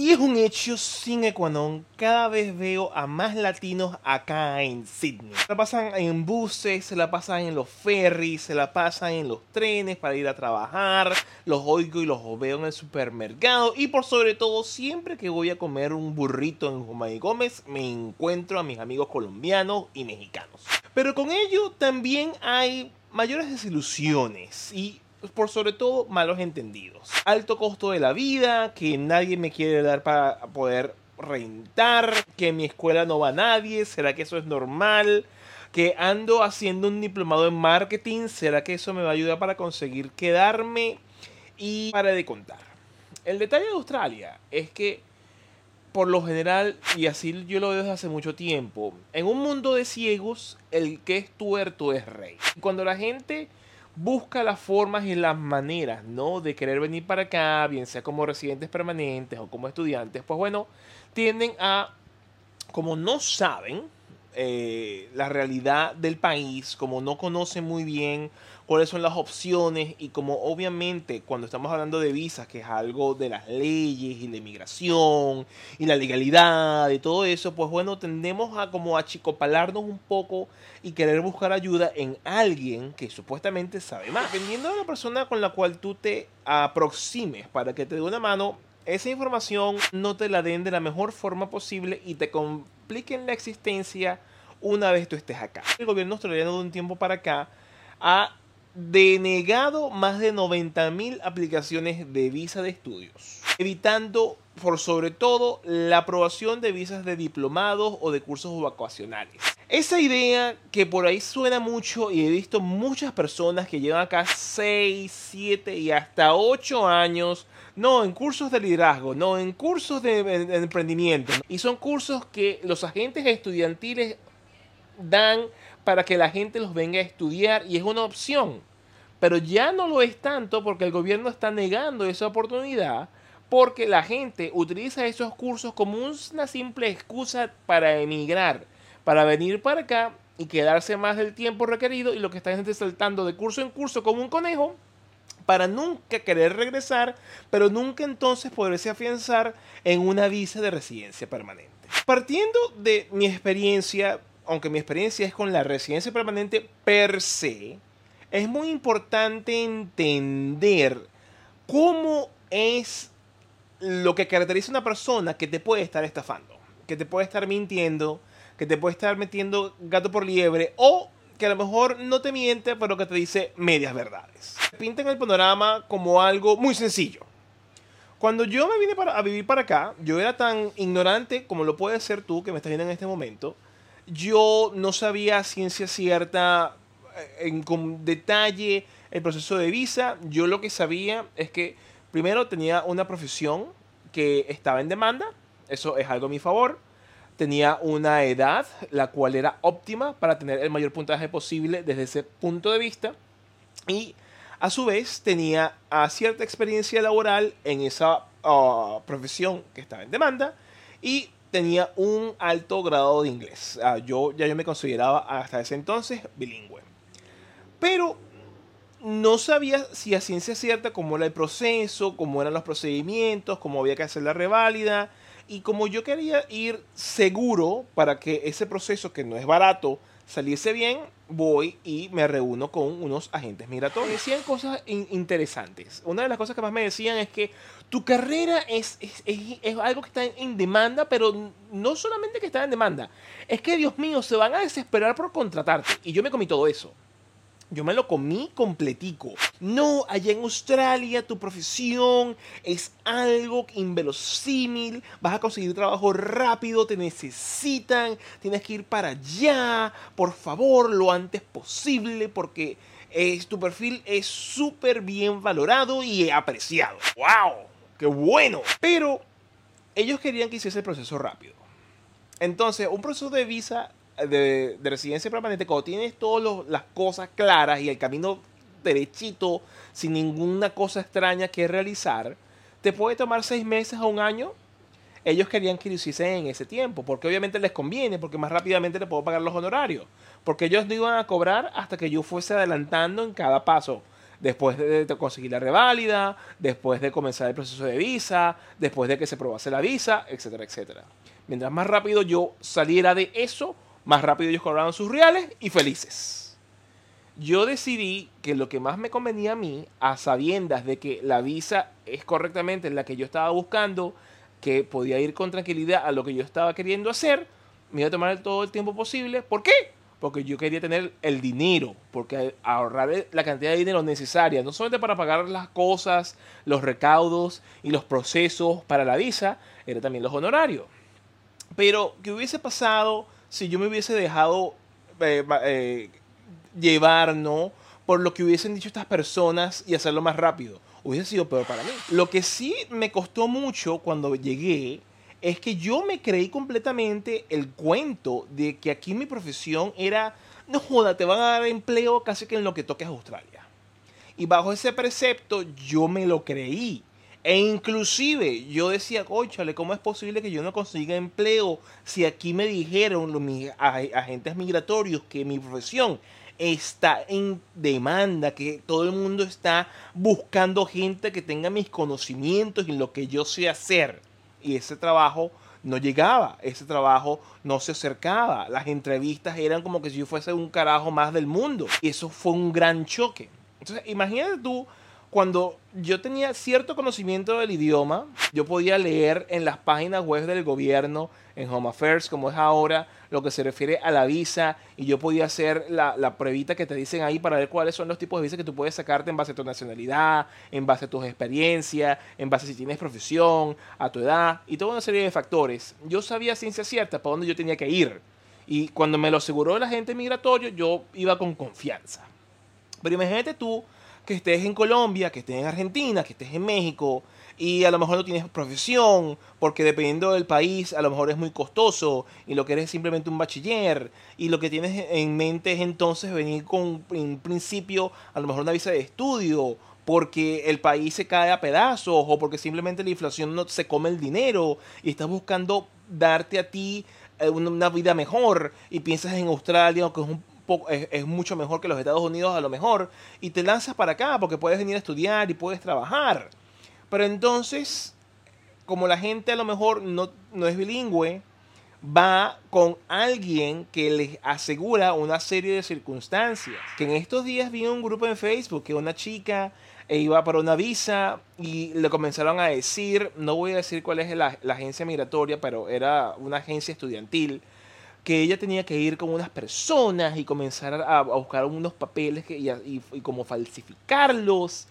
Y es un hecho sin ecuador. Cada vez veo a más latinos acá en Sydney. Se la pasan en buses, se la pasan en los ferries, se la pasan en los trenes para ir a trabajar. Los oigo y los veo en el supermercado. Y por sobre todo, siempre que voy a comer un burrito en Jumay Gómez, me encuentro a mis amigos colombianos y mexicanos. Pero con ello también hay mayores desilusiones y por sobre todo malos entendidos. Alto costo de la vida, que nadie me quiere dar para poder rentar, que en mi escuela no va nadie, ¿será que eso es normal? Que ando haciendo un diplomado en marketing, ¿será que eso me va a ayudar para conseguir quedarme? Y para de contar. El detalle de Australia es que por lo general, y así yo lo veo desde hace mucho tiempo, en un mundo de ciegos, el que es tuerto es rey. Cuando la gente busca las formas y las maneras, ¿no? De querer venir para acá, bien sea como residentes permanentes o como estudiantes, pues bueno, tienden a, como no saben eh, la realidad del país, como no conocen muy bien cuáles son las opciones y como obviamente cuando estamos hablando de visas, que es algo de las leyes y la inmigración y la legalidad y todo eso, pues bueno, tendemos a como achicopalarnos un poco y querer buscar ayuda en alguien que supuestamente sabe más. Dependiendo de la persona con la cual tú te aproximes para que te dé una mano, esa información no te la den de la mejor forma posible y te compliquen la existencia una vez tú estés acá. El gobierno australiano de un tiempo para acá ha denegado más de 90.000 aplicaciones de visa de estudios, evitando por sobre todo la aprobación de visas de diplomados o de cursos vacacionales. Esa idea que por ahí suena mucho y he visto muchas personas que llevan acá 6, 7 y hasta 8 años, no en cursos de liderazgo, no en cursos de, de emprendimiento. Y son cursos que los agentes estudiantiles dan para que la gente los venga a estudiar y es una opción. Pero ya no lo es tanto porque el gobierno está negando esa oportunidad porque la gente utiliza esos cursos como una simple excusa para emigrar, para venir para acá y quedarse más del tiempo requerido y lo que está gente saltando de curso en curso como un conejo para nunca querer regresar, pero nunca entonces poderse afianzar en una visa de residencia permanente. Partiendo de mi experiencia, aunque mi experiencia es con la residencia permanente per se, es muy importante entender cómo es lo que caracteriza a una persona que te puede estar estafando, que te puede estar mintiendo, que te puede estar metiendo gato por liebre o que a lo mejor no te miente, pero que te dice medias verdades. Pintan el panorama como algo muy sencillo. Cuando yo me vine para, a vivir para acá, yo era tan ignorante como lo puedes ser tú que me estás viendo en este momento. Yo no sabía ciencia cierta en, con detalle el proceso de visa. Yo lo que sabía es que primero tenía una profesión que estaba en demanda, eso es algo a mi favor. Tenía una edad la cual era óptima para tener el mayor puntaje posible desde ese punto de vista. Y a su vez tenía cierta experiencia laboral en esa ah, profesión que estaba en demanda. Y tenía un alto grado de inglés. Ah, yo ya yo me consideraba hasta ese entonces bilingüe. Pero no sabía si a ciencia cierta cómo era el proceso, cómo eran los procedimientos, cómo había que hacer la reválida. Y como yo quería ir seguro para que ese proceso, que no es barato, saliese bien, voy y me reúno con unos agentes migratorios. Decían cosas interesantes. Una de las cosas que más me decían es que tu carrera es, es, es, algo que está en demanda, pero no solamente que está en demanda, es que, Dios mío, se van a desesperar por contratarte. Y yo me comí todo eso. Yo me lo comí completico. No, allá en Australia tu profesión es algo inverosímil. Vas a conseguir trabajo rápido, te necesitan, tienes que ir para allá. Por favor, lo antes posible porque es, tu perfil es súper bien valorado y apreciado. ¡Wow! ¡Qué bueno! Pero ellos querían que hiciese el proceso rápido. Entonces, un proceso de visa de, residencia permanente, cuando tienes todas las cosas claras y el camino derechito, sin ninguna cosa extraña que realizar, te puede tomar seis meses a un año. Ellos querían que lo hiciesen en ese tiempo, porque obviamente les conviene, porque más rápidamente le puedo pagar los honorarios. Porque ellos no iban a cobrar hasta que yo fuese adelantando en cada paso. después de, conseguir la reválida, después de comenzar el proceso de visa, después de que se probase la visa, etcétera, etcétera. Mientras más rápido yo saliera de eso, más rápido ellos cobraban sus reales y felices. Yo decidí que lo que más me convenía a mí, a sabiendas de que la visa es correctamente la que yo estaba buscando, que podía ir con tranquilidad a lo que yo estaba queriendo hacer, me iba a tomar todo el tiempo posible. ¿Por qué? Porque yo quería tener el dinero, porque ahorrar la cantidad de dinero necesaria, no solamente para pagar las cosas, los recaudos y los procesos para la visa, era también los honorarios. Pero, ¿qué hubiese pasado si yo me hubiese dejado eh, eh, llevar, ¿no? Por lo que hubiesen dicho estas personas y hacerlo más rápido. Hubiese sido peor para mí. Lo que sí me costó mucho cuando llegué es que yo me creí completamente el cuento de que aquí mi profesión era, no joda, te van a dar empleo casi que en lo que toques Australia. Y bajo ese precepto yo me lo creí. E inclusive yo decía, óchale, ¿cómo es posible que yo no consiga empleo si aquí me dijeron los agentes migratorios que mi profesión está en demanda, que todo el mundo está buscando gente que tenga mis conocimientos y lo que yo sé hacer? Y ese trabajo no llegaba, ese trabajo no se acercaba, las entrevistas eran como que si yo fuese un carajo más del mundo. Y eso fue un gran choque. Entonces, imagínate tú cuando yo tenía cierto conocimiento del idioma, yo podía leer en las páginas web del gobierno, en Home Affairs, como es ahora, lo que se refiere a la visa, y yo podía hacer la, la pruebita que te dicen ahí para ver cuáles son los tipos de visas que tú puedes sacarte en base a tu nacionalidad, en base a tus experiencias, en base a si tienes profesión, a tu edad, y toda una serie de factores. Yo sabía ciencia cierta para dónde yo tenía que ir. Y cuando me lo aseguró el agente migratorio, yo iba con confianza. Pero imagínate tú que estés en Colombia, que estés en Argentina, que estés en México y a lo mejor no tienes profesión porque dependiendo del país a lo mejor es muy costoso y lo que eres es simplemente un bachiller y lo que tienes en mente es entonces venir con en principio a lo mejor una visa de estudio porque el país se cae a pedazos o porque simplemente la inflación no se come el dinero y estás buscando darte a ti eh, una vida mejor y piensas en Australia que es un es, mucho mejor que los Estados Unidos a lo mejor, y te lanzas para acá porque puedes venir a estudiar y puedes trabajar. Pero entonces, como la gente a lo mejor no, no es bilingüe, va con alguien que les asegura una serie de circunstancias. Que en estos días vi un grupo en Facebook que una chica iba para una visa y le comenzaron a decir, no voy a decir cuál es la, la agencia migratoria, pero era una agencia estudiantil que ella tenía que ir con unas personas y comenzar a, buscar unos papeles que, y, y, como falsificarlos.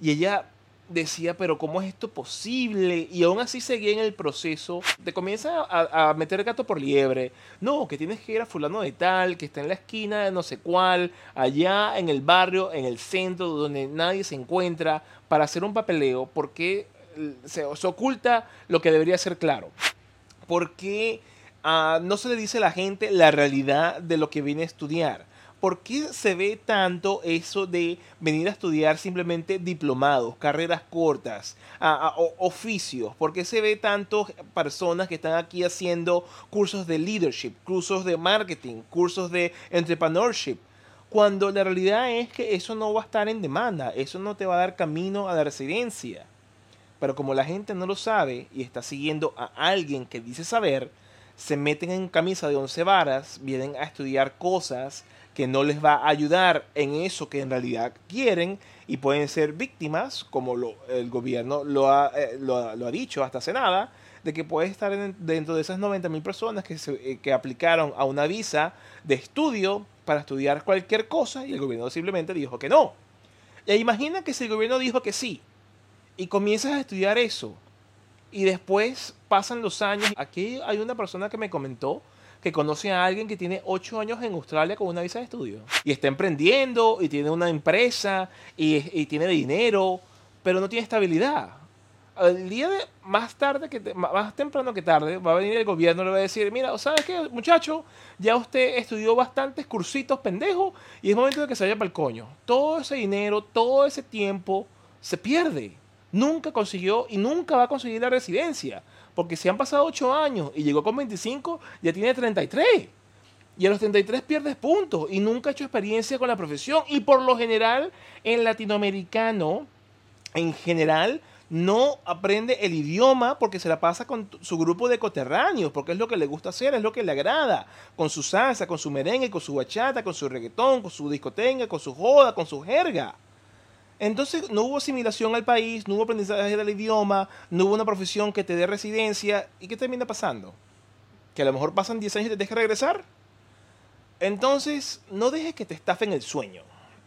Y ella decía, pero ¿cómo es esto posible? Y aún así seguía en el proceso. Te comienza a, meter gato por liebre. No, que tienes que ir a fulano de tal, que está en la esquina de no sé cuál, allá en el barrio, en el centro, donde nadie se encuentra, para hacer un papeleo, porque se, se oculta lo que debería ser claro. Porque Ah, no se le dice a la gente la realidad de lo que viene a estudiar. ¿Por qué se ve tanto eso de venir a estudiar simplemente diplomados, carreras cortas, oficios? ¿Por qué se ve tanto personas que están aquí haciendo cursos de leadership, cursos de marketing, cursos de entrepreneurship? Cuando la realidad es que eso no va a estar en demanda, eso no te va a dar camino a la residencia. Pero como la gente no lo sabe y está siguiendo a alguien que dice saber, se meten en camisa de once varas, vienen a estudiar cosas que no les va a ayudar en eso que en realidad quieren y pueden ser víctimas, como lo, el gobierno lo ha, eh, lo, dicho hasta hace nada, de que puede estar dentro de esas 90 mil personas que, se, eh, que aplicaron a una visa de estudio para estudiar cualquier cosa y el gobierno simplemente dijo que no. Y imagina que si el gobierno dijo que sí y comienzas a estudiar eso y después pasan los años. Aquí hay una persona que me comentó que conoce a alguien que tiene 8 años en Australia con una visa de estudio. Y está emprendiendo y tiene una empresa y, tiene dinero, pero no tiene estabilidad. El día de más tarde, que más temprano que tarde, va a venir el gobierno y le va a decir, mira, ¿sabes qué, muchacho? Ya usted estudió bastantes cursitos pendejos y es momento de que se vaya para el coño. Todo ese dinero, todo ese tiempo se pierde nunca consiguió y nunca va a conseguir la residencia. Porque si han pasado 8 años y llegó con 25, ya tiene 33. Y a los 33 pierdes puntos y nunca ha hecho experiencia con la profesión. Y por lo general, el latinoamericano, en general, no aprende el idioma porque se la pasa con su grupo de coterráneos, porque es lo que le gusta hacer, es lo que le agrada, con su salsa, con su merengue, con su bachata, con su reggaetón, con su discoteca, con su joda, con su jerga. Entonces no hubo asimilación al país, no hubo aprendizaje del idioma, no hubo una profesión que te dé residencia. ¿Y qué termina pasando? Que a lo mejor pasan 10 años y te dejes regresar. Entonces, no dejes que te estafen el sueño.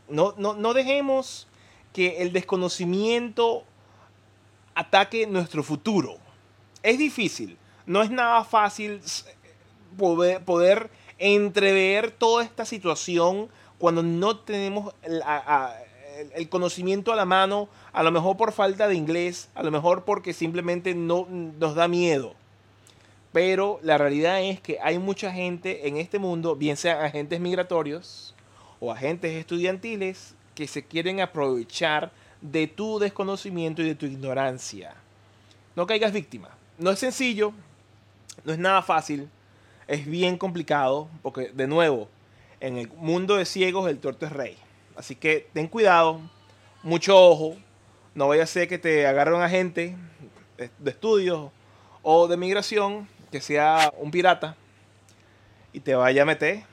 No, no, no dejemos que el desconocimiento ataque nuestro futuro. Es difícil, no es nada fácil poder, poder entrever toda esta situación cuando no tenemos el, conocimiento a la mano, a lo mejor por falta de inglés, a lo mejor porque simplemente no nos da miedo. Pero la realidad es que hay mucha gente en este mundo, bien sean agentes migratorios o agentes estudiantiles, que se quieren aprovechar de tu desconocimiento y de tu ignorancia. No caigas víctima. No es sencillo, no es nada fácil, es bien complicado, porque de nuevo, en el mundo de ciegos el torto es rey. Así que ten cuidado, mucho ojo, no vaya a ser que te agarre un agente de estudios o de migración que sea un pirata y te vaya a meter.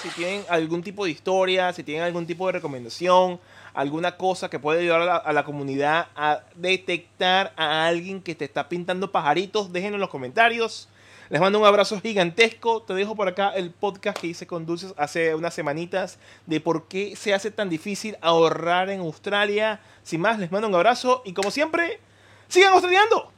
Si tienen algún tipo de historia, si tienen algún tipo de recomendación, alguna cosa que puede ayudar a la, comunidad a detectar a alguien que te está pintando pajaritos, déjenlo en los comentarios. Les mando un abrazo gigantesco. Te dejo por acá el podcast que hice con Dulces hace unas semanitas de por qué se hace tan difícil ahorrar en Australia. Sin más, les mando un abrazo y como siempre, sigan australiando.